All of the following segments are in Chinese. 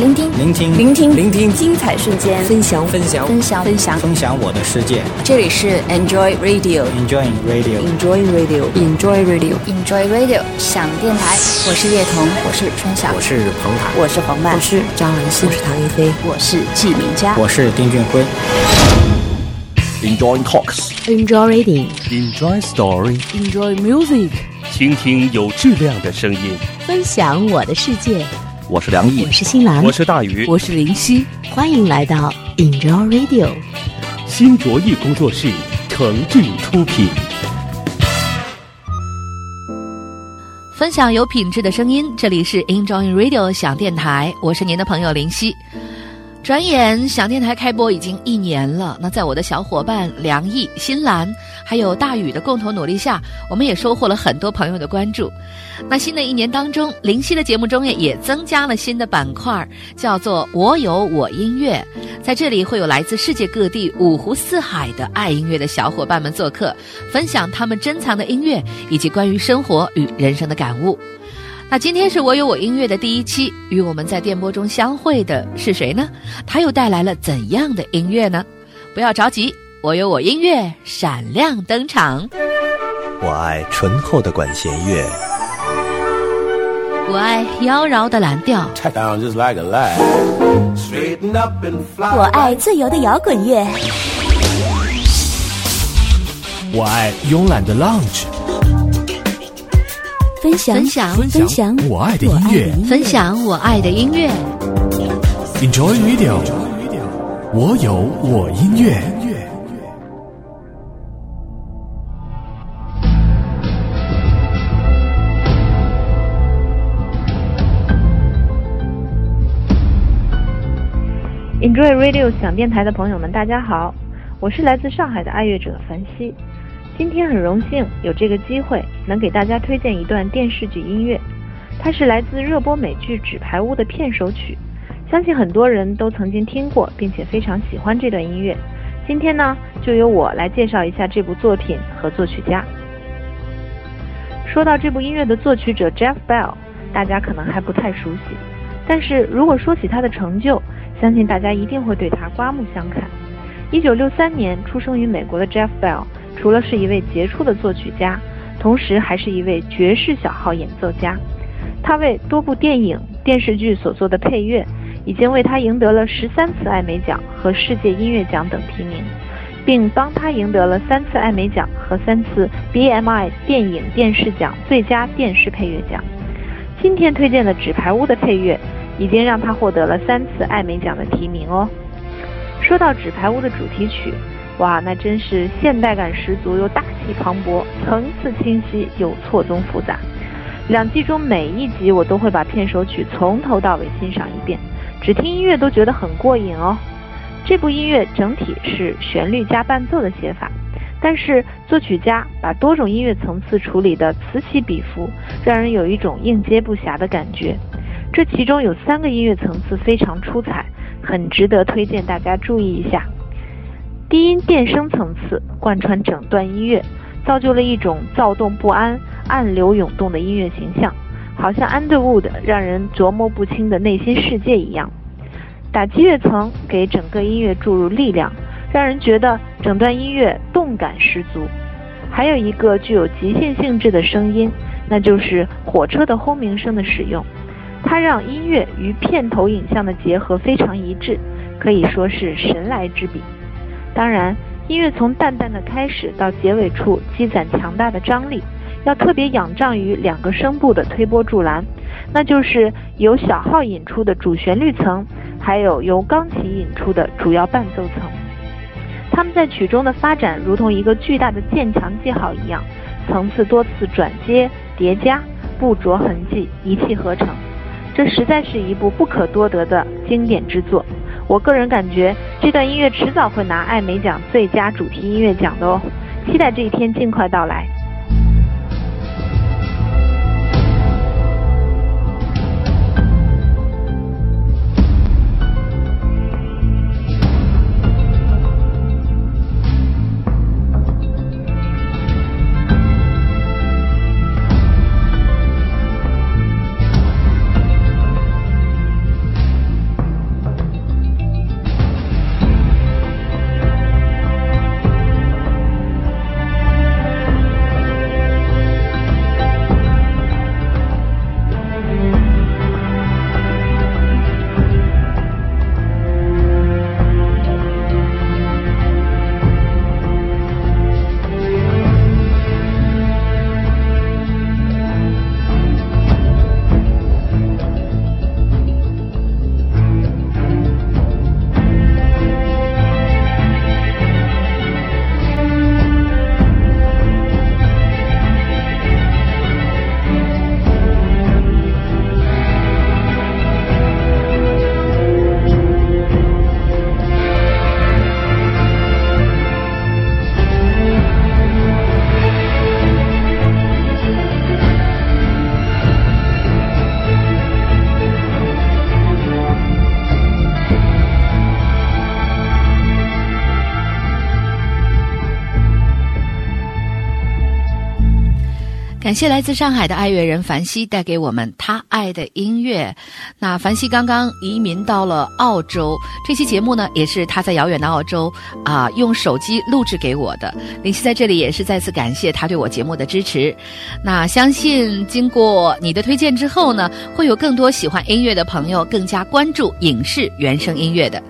聆听，聆听，聆听，聆听，精彩瞬间，分享，分享，分享，分享，分享我的世界。这里是 Enjoy Radio，Enjoy Radio，Enjoy Radio，Enjoy Radio，Enjoy Radio，想电台。我是叶童，我是春晓，我是彭坦，我是黄曼，我是张兰心，我是唐一菲，我是季明佳，我是丁俊晖。Enjoy talks，Enjoy reading，Enjoy story，Enjoy music，倾听有质量的声音，分享我的世界。我是梁毅，我是新兰，我是大宇，我是林夕，欢迎来到 Enjoy Radio，新卓艺工作室诚挚出品，分享有品质的声音。这里是 Enjoy Radio 响电台，我是您的朋友林夕。转眼，想电台开播已经一年了。那在我的小伙伴梁毅、新兰还有大宇的共同努力下，我们也收获了很多朋友的关注。那新的一年当中，灵犀的节目中也也增加了新的板块，叫做“我有我音乐”。在这里会有来自世界各地五湖四海的爱音乐的小伙伴们做客，分享他们珍藏的音乐以及关于生活与人生的感悟。那今天是我有我音乐的第一期，与我们在电波中相会的是谁呢？他又带来了怎样的音乐呢？不要着急，我有我音乐闪亮登场。我爱醇厚的管弦乐，我爱妖娆的蓝调，我爱自由的摇滚乐，我爱慵懒的 lounge。分享分享分享我爱的音乐，分享我爱的音乐。Enjoy Radio，我有我音乐。Enjoy Radio 响电台的朋友们，大家好，我是来自上海的爱乐者樊希。今天很荣幸有这个机会，能给大家推荐一段电视剧音乐，它是来自热播美剧《纸牌屋》的片首曲，相信很多人都曾经听过，并且非常喜欢这段音乐。今天呢，就由我来介绍一下这部作品和作曲家。说到这部音乐的作曲者 Jeff Bell，大家可能还不太熟悉，但是如果说起他的成就，相信大家一定会对他刮目相看。一九六三年出生于美国的 Jeff Bell。除了是一位杰出的作曲家，同时还是一位爵士小号演奏家。他为多部电影、电视剧所做的配乐，已经为他赢得了十三次艾美奖和世界音乐奖等提名，并帮他赢得了三次艾美奖和三次 BMI 电影电视奖最佳电视配乐奖。今天推荐的《纸牌屋》的配乐，已经让他获得了三次艾美奖的提名哦。说到《纸牌屋》的主题曲。哇，那真是现代感十足又大气磅礴，层次清晰又错综复杂。两季中每一集我都会把片首曲从头到尾欣赏一遍，只听音乐都觉得很过瘾哦。这部音乐整体是旋律加伴奏的写法，但是作曲家把多种音乐层次处理的此起彼伏，让人有一种应接不暇的感觉。这其中有三个音乐层次非常出彩，很值得推荐大家注意一下。低音电声层次贯穿整段音乐，造就了一种躁动不安、暗流涌动的音乐形象，好像 Underwood 让人琢磨不清的内心世界一样。打击乐层给整个音乐注入力量，让人觉得整段音乐动感十足。还有一个具有即兴性质的声音，那就是火车的轰鸣声的使用，它让音乐与片头影像的结合非常一致，可以说是神来之笔。当然，音乐从淡淡的开始到结尾处积攒强大的张力，要特别仰仗于两个声部的推波助澜，那就是由小号引出的主旋律层，还有由钢琴引出的主要伴奏层。他们在曲中的发展如同一个巨大的渐强记号一样，层次多次转接叠加，不着痕迹，一气呵成。这实在是一部不可多得的经典之作。我个人感觉，这段音乐迟早会拿艾美奖最佳主题音乐奖的哦，期待这一天尽快到来。感谢来自上海的爱乐人凡希带给我们他爱的音乐。那凡希刚刚移民到了澳洲，这期节目呢也是他在遥远的澳洲啊用手机录制给我的。林夕在这里也是再次感谢他对我节目的支持。那相信经过你的推荐之后呢，会有更多喜欢音乐的朋友更加关注影视原声音乐的。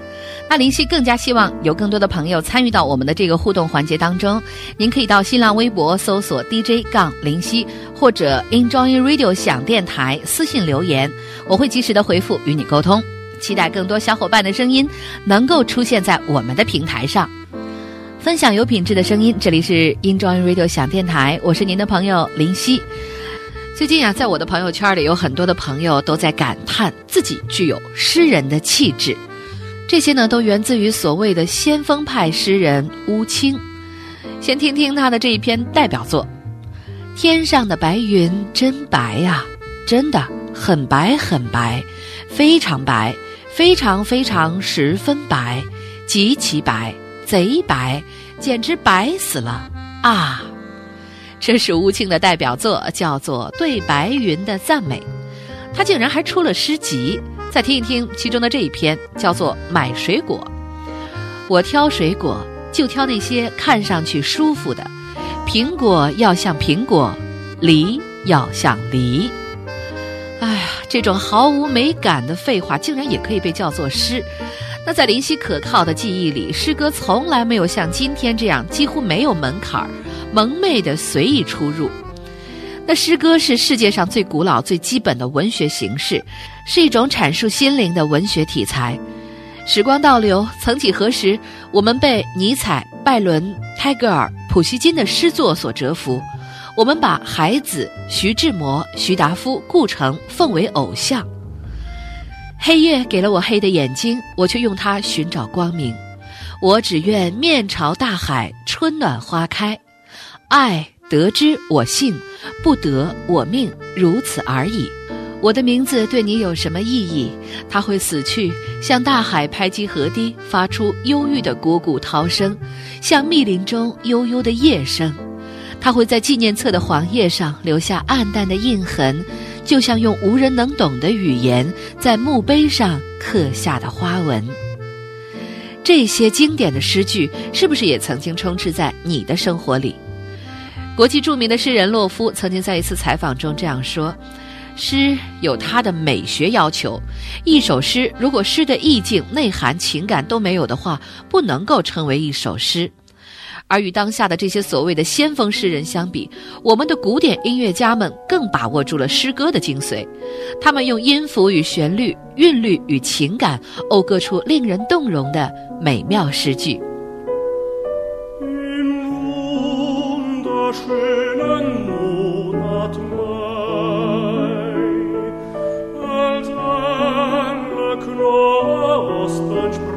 那林夕更加希望有更多的朋友参与到我们的这个互动环节当中。您可以到新浪微博搜索 DJ 杠林夕，或者 Enjoy Radio 响电台私信留言，我会及时的回复与你沟通。期待更多小伙伴的声音能够出现在我们的平台上，分享有品质的声音。这里是 Enjoy Radio 响电台，我是您的朋友林夕。最近啊，在我的朋友圈里，有很多的朋友都在感叹自己具有诗人的气质。这些呢，都源自于所谓的先锋派诗人乌青。先听听他的这一篇代表作：“天上的白云真白呀，真的很白很白，非常白，非常非常十分白，极其白，贼白，简直白死了啊！”这是乌庆的代表作，叫做《对白云的赞美》。他竟然还出了诗集。再听一听其中的这一篇，叫做《买水果》。我挑水果，就挑那些看上去舒服的。苹果要像苹果，梨要像梨。哎呀，这种毫无美感的废话，竟然也可以被叫做诗。那在林夕可靠的记忆里，诗歌从来没有像今天这样几乎没有门槛儿，蒙昧的随意出入。那诗歌是世界上最古老、最基本的文学形式，是一种阐述心灵的文学题材。时光倒流，曾几何时，我们被尼采、拜伦、泰戈尔、普希金的诗作所折服，我们把海子、徐志摩、徐达夫、顾城奉为偶像。黑夜给了我黑的眼睛，我却用它寻找光明。我只愿面朝大海，春暖花开。爱。得之我幸，不得我命，如此而已。我的名字对你有什么意义？它会死去，像大海拍击河堤，发出忧郁的汩汩涛声，像密林中悠悠的夜声。它会在纪念册的黄页上留下暗淡的印痕，就像用无人能懂的语言在墓碑上刻下的花纹。这些经典的诗句，是不是也曾经充斥在你的生活里？国际著名的诗人洛夫曾经在一次采访中这样说：“诗有它的美学要求，一首诗如果诗的意境、内涵、情感都没有的话，不能够称为一首诗。而与当下的这些所谓的先锋诗人相比，我们的古典音乐家们更把握住了诗歌的精髓，他们用音符与旋律、韵律与情感，讴歌出令人动容的美妙诗句。” schönen constante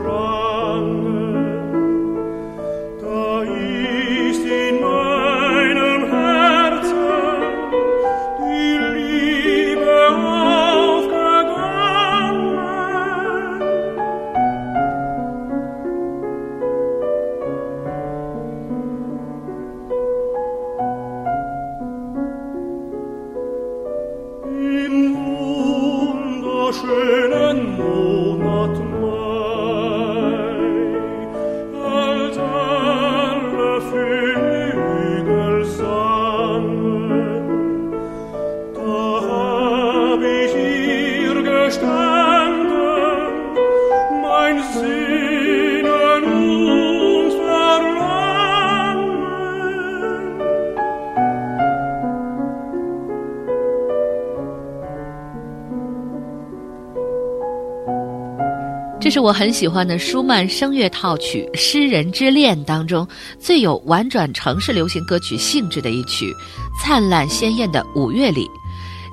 是我很喜欢的舒曼声乐套曲《诗人之恋》当中最有婉转城市流行歌曲性质的一曲，《灿烂鲜艳的五月里》。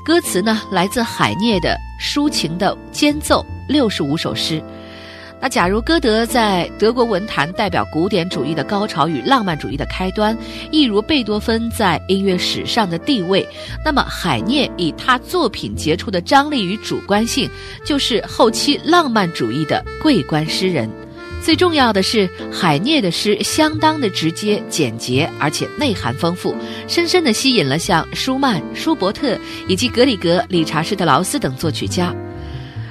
歌词呢来自海涅的抒情的间奏，六十五首诗。那假如歌德在德国文坛代表古典主义的高潮与浪漫主义的开端，一如贝多芬在音乐史上的地位，那么海涅以他作品杰出的张力与主观性，就是后期浪漫主义的桂冠诗人。最重要的是，海涅的诗相当的直接、简洁，而且内涵丰富，深深地吸引了像舒曼、舒伯特以及格里格、理查施特劳斯等作曲家。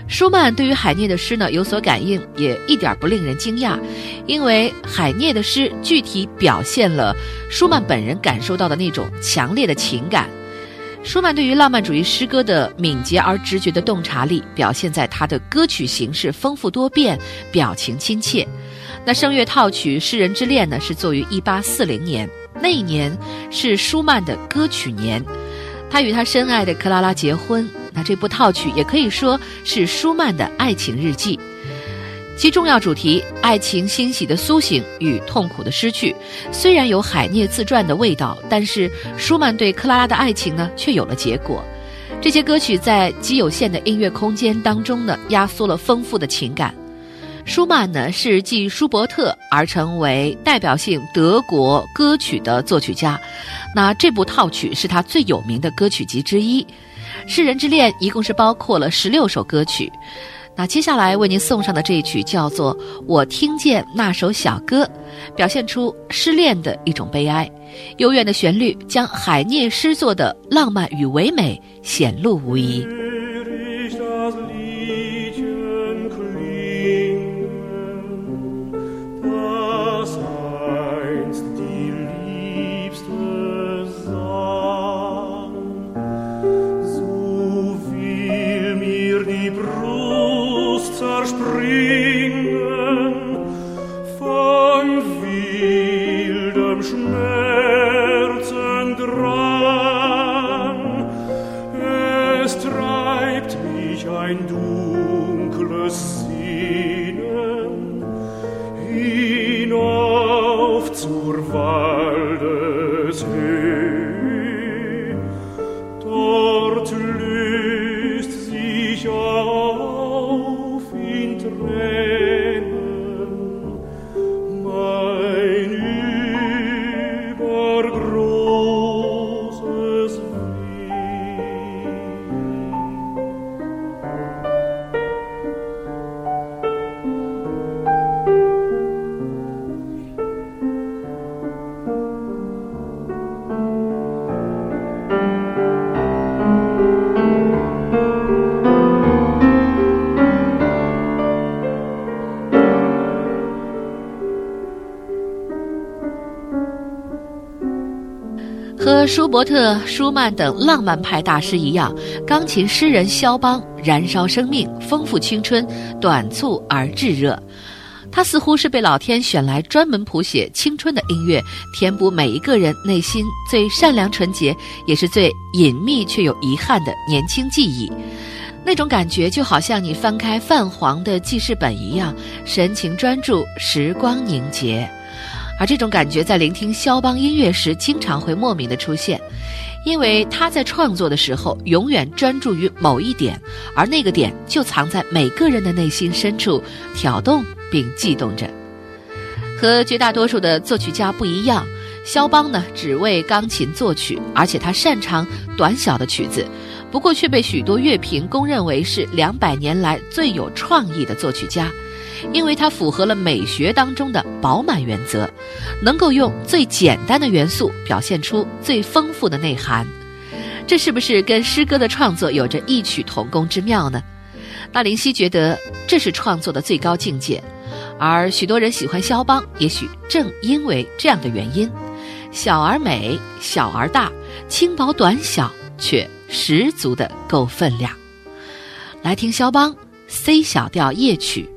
舒曼对于海涅的诗呢有所感应，也一点不令人惊讶，因为海涅的诗具体表现了舒曼本人感受到的那种强烈的情感。舒曼对于浪漫主义诗歌的敏捷而直觉的洞察力，表现在他的歌曲形式丰富多变，表情亲切。那声乐套曲《诗人之恋》呢，是作于1840年，那一年是舒曼的歌曲年，他与他深爱的克拉拉结婚。这部套曲也可以说是舒曼的爱情日记。其重要主题——爱情欣喜的苏醒与痛苦的失去，虽然有海涅自传的味道，但是舒曼对克拉拉的爱情呢，却有了结果。这些歌曲在极有限的音乐空间当中呢，压缩了丰富的情感。舒曼呢，是继舒伯特而成为代表性德国歌曲的作曲家。那这部套曲是他最有名的歌曲集之一，《诗人之恋》一共是包括了十六首歌曲。那接下来为您送上的这一曲叫做《我听见那首小歌》，表现出失恋的一种悲哀。悠远的旋律将海涅诗作的浪漫与唯美显露无遗。舒伯特、舒曼等浪漫派大师一样，钢琴诗人肖邦燃烧生命，丰富青春，短促而炙热。他似乎是被老天选来专门谱写青春的音乐，填补每一个人内心最善良、纯洁，也是最隐秘却有遗憾的年轻记忆。那种感觉就好像你翻开泛黄的记事本一样，神情专注，时光凝结。而这种感觉在聆听肖邦音乐时，经常会莫名的出现，因为他在创作的时候永远专注于某一点，而那个点就藏在每个人的内心深处，挑动并悸动着。和绝大多数的作曲家不一样，肖邦呢只为钢琴作曲，而且他擅长短小的曲子，不过却被许多乐评公认为是两百年来最有创意的作曲家。因为它符合了美学当中的饱满原则，能够用最简单的元素表现出最丰富的内涵，这是不是跟诗歌的创作有着异曲同工之妙呢？那林夕觉得这是创作的最高境界，而许多人喜欢肖邦，也许正因为这样的原因：小而美，小而大，轻薄短小，却十足的够分量。来听肖邦 C 小调夜曲。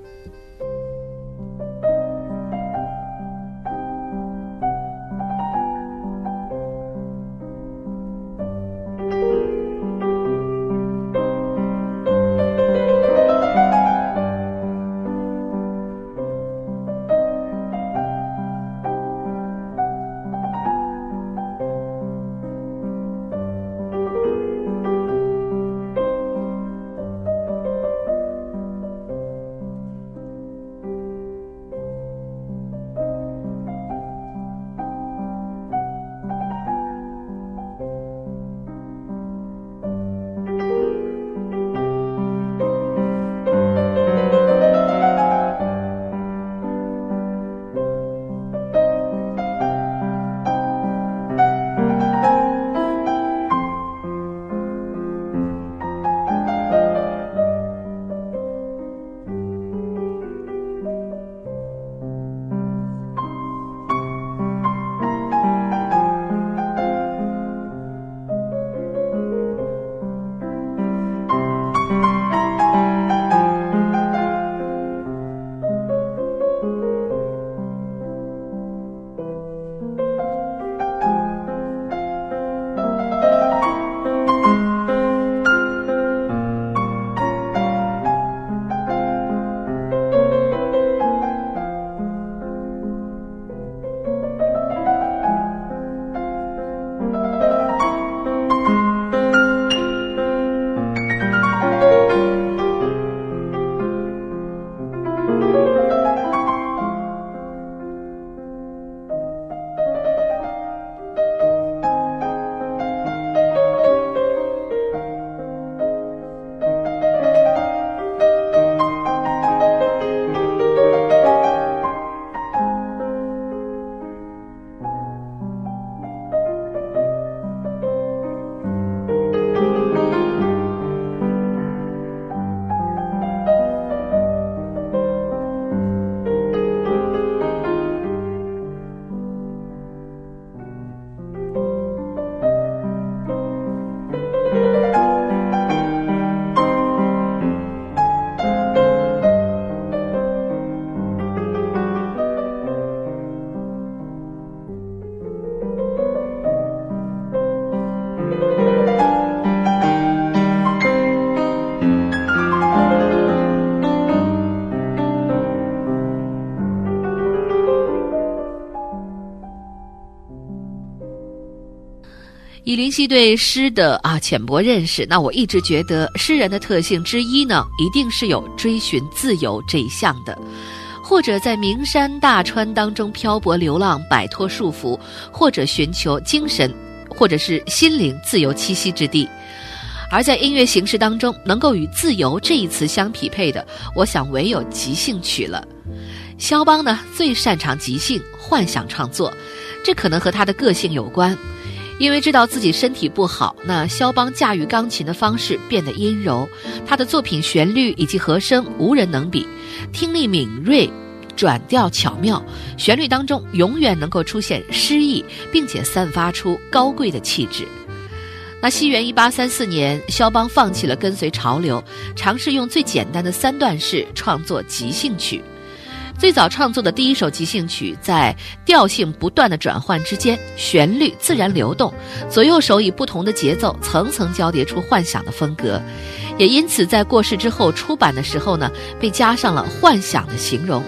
以林夕对诗的啊浅薄认识，那我一直觉得诗人的特性之一呢，一定是有追寻自由这一项的，或者在名山大川当中漂泊流浪，摆脱束缚，或者寻求精神或者是心灵自由栖息之地。而在音乐形式当中，能够与自由这一词相匹配的，我想唯有即兴曲了。肖邦呢，最擅长即兴幻想创作，这可能和他的个性有关。因为知道自己身体不好，那肖邦驾驭钢琴的方式变得阴柔，他的作品旋律以及和声无人能比，听力敏锐，转调巧妙，旋律当中永远能够出现诗意，并且散发出高贵的气质。那西元一八三四年，肖邦放弃了跟随潮流，尝试用最简单的三段式创作即兴曲。最早创作的第一首即兴曲，在调性不断的转换之间，旋律自然流动，左右手以不同的节奏层层交叠出幻想的风格，也因此在过世之后出版的时候呢，被加上了幻想的形容。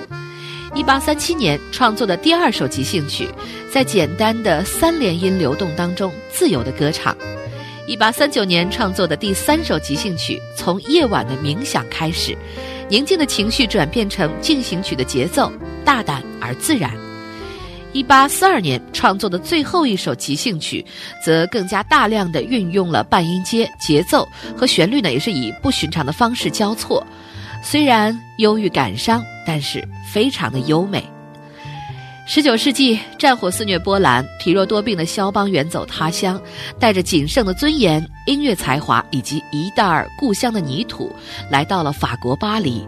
一八三七年创作的第二首即兴曲，在简单的三连音流动当中自由的歌唱。一八三九年创作的第三首即兴曲，从夜晚的冥想开始。宁静的情绪转变成进行曲的节奏，大胆而自然。一八四二年创作的最后一首即兴曲，则更加大量的运用了半音阶、节奏和旋律呢，也是以不寻常的方式交错。虽然忧郁感伤，但是非常的优美。十九世纪，战火肆虐波兰，体弱多病的肖邦远走他乡，带着仅剩的尊严、音乐才华以及一袋儿故乡的泥土，来到了法国巴黎。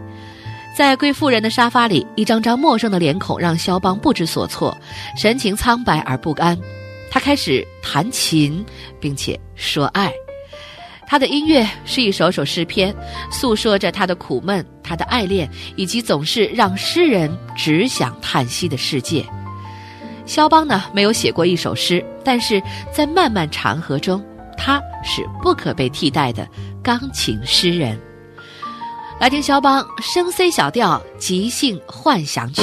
在贵妇人的沙发里，一张张陌生的脸孔让肖邦不知所措，神情苍白而不安。他开始弹琴，并且说爱。他的音乐是一首首诗篇，诉说着他的苦闷、他的爱恋，以及总是让诗人只想叹息的世界。肖邦呢，没有写过一首诗，但是在漫漫长河中，他是不可被替代的钢琴诗人。来听肖邦升 C 小调即兴幻想曲。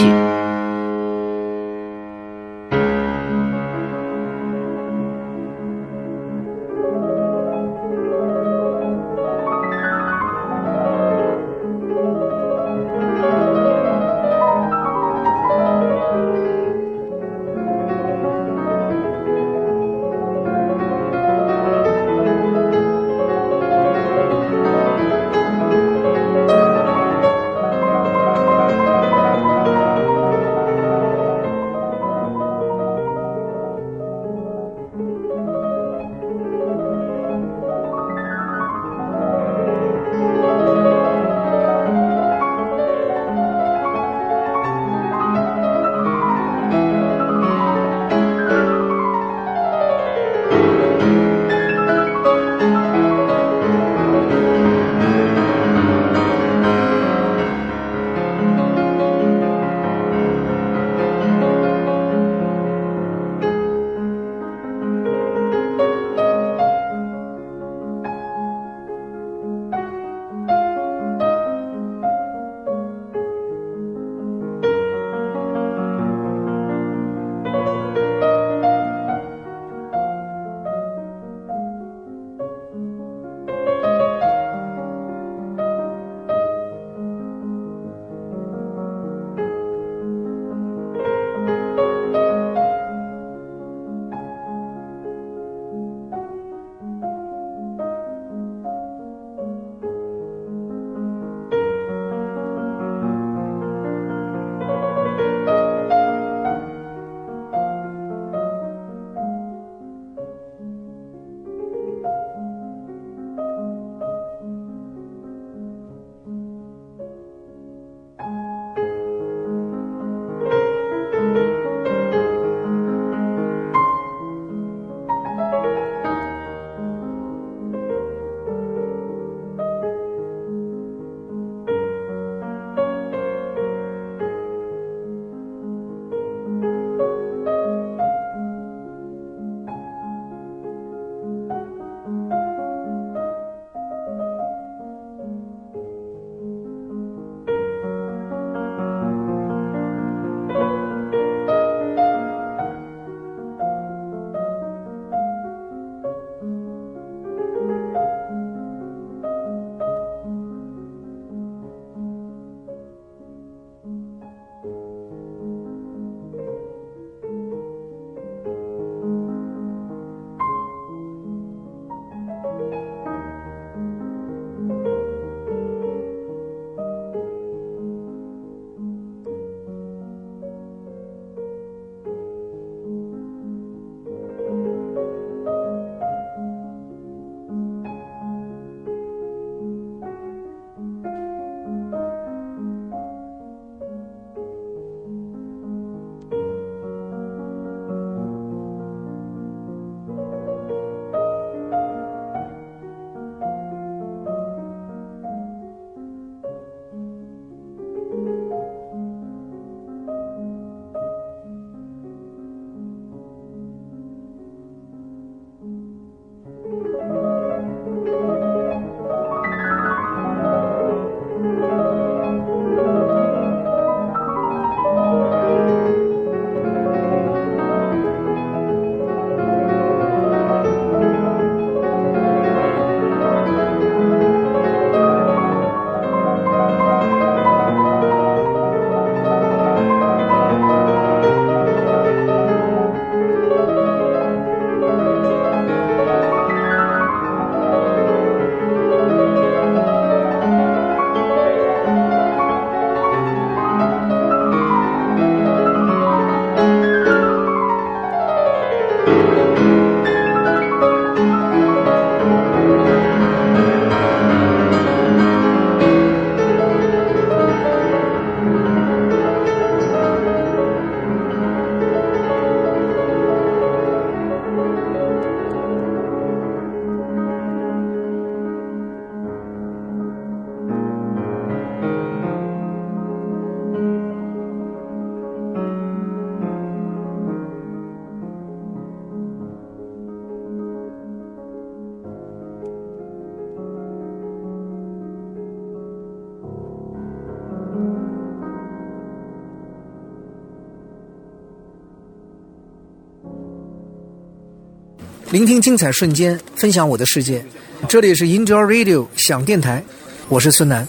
聆听精彩瞬间，分享我的世界。这里是 Enjoy Radio 响电台，我是孙楠。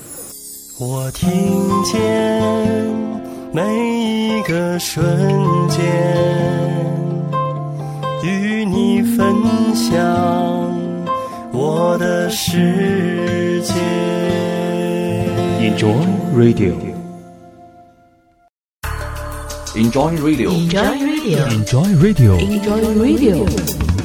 我听见每一个瞬间，与你分享我的世界。Enjoy Radio。Enjoy Radio。Enjoy Radio。Enjoy Radio。Enjoy Radio。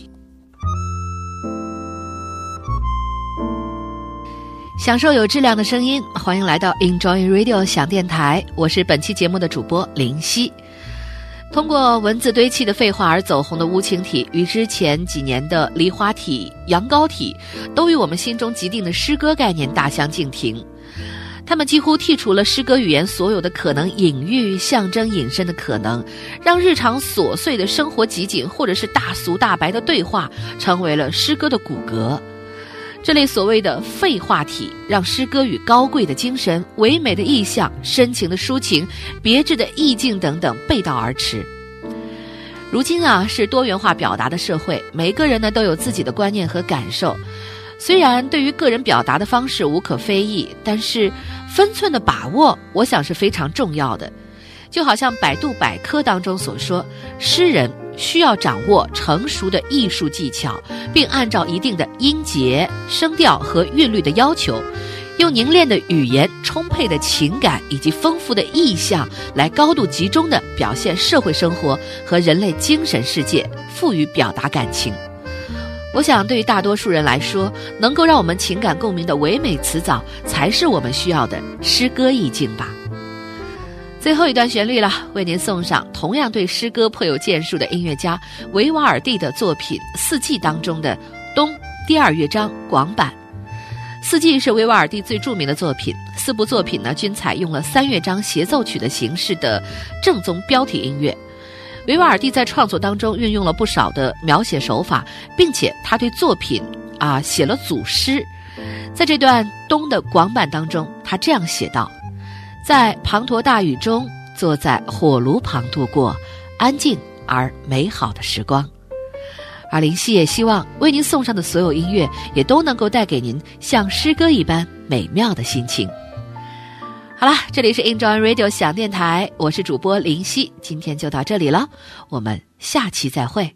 享受有质量的声音，欢迎来到 Enjoy Radio 响电台，我是本期节目的主播林夕。通过文字堆砌的废话而走红的乌青体，与之前几年的梨花体、羊羔体，都与我们心中既定的诗歌概念大相径庭。他们几乎剔除了诗歌语言所有的可能隐喻、象征、引申的可能，让日常琐碎的生活集锦或者是大俗大白的对话，成为了诗歌的骨骼。这类所谓的废话体，让诗歌与高贵的精神、唯美的意象、深情的抒情、别致的意境等等背道而驰。如今啊，是多元化表达的社会，每个人呢都有自己的观念和感受。虽然对于个人表达的方式无可非议，但是分寸的把握，我想是非常重要的。就好像百度百科当中所说，诗人需要掌握成熟的艺术技巧，并按照一定的音节、声调和韵律的要求，用凝练的语言、充沛的情感以及丰富的意象，来高度集中地表现社会生活和人类精神世界，赋予表达感情。我想，对于大多数人来说，能够让我们情感共鸣的唯美词藻，才是我们需要的诗歌意境吧。最后一段旋律了，为您送上同样对诗歌颇有建树的音乐家维瓦尔第的作品《四季》当中的《冬》第二乐章广版。《四季》是维瓦尔第最著名的作品，四部作品呢均采用了三乐章协奏曲的形式的正宗标题音乐。维瓦尔第在创作当中运用了不少的描写手。法，并且他对作品啊写了组诗。在这段《冬》的广版当中，他这样写道。在滂沱大雨中，坐在火炉旁度过安静而美好的时光。而林夕也希望为您送上的所有音乐，也都能够带给您像诗歌一般美妙的心情。好啦，这里是 Enjoy Radio 响电台，我是主播林夕，今天就到这里了，我们下期再会。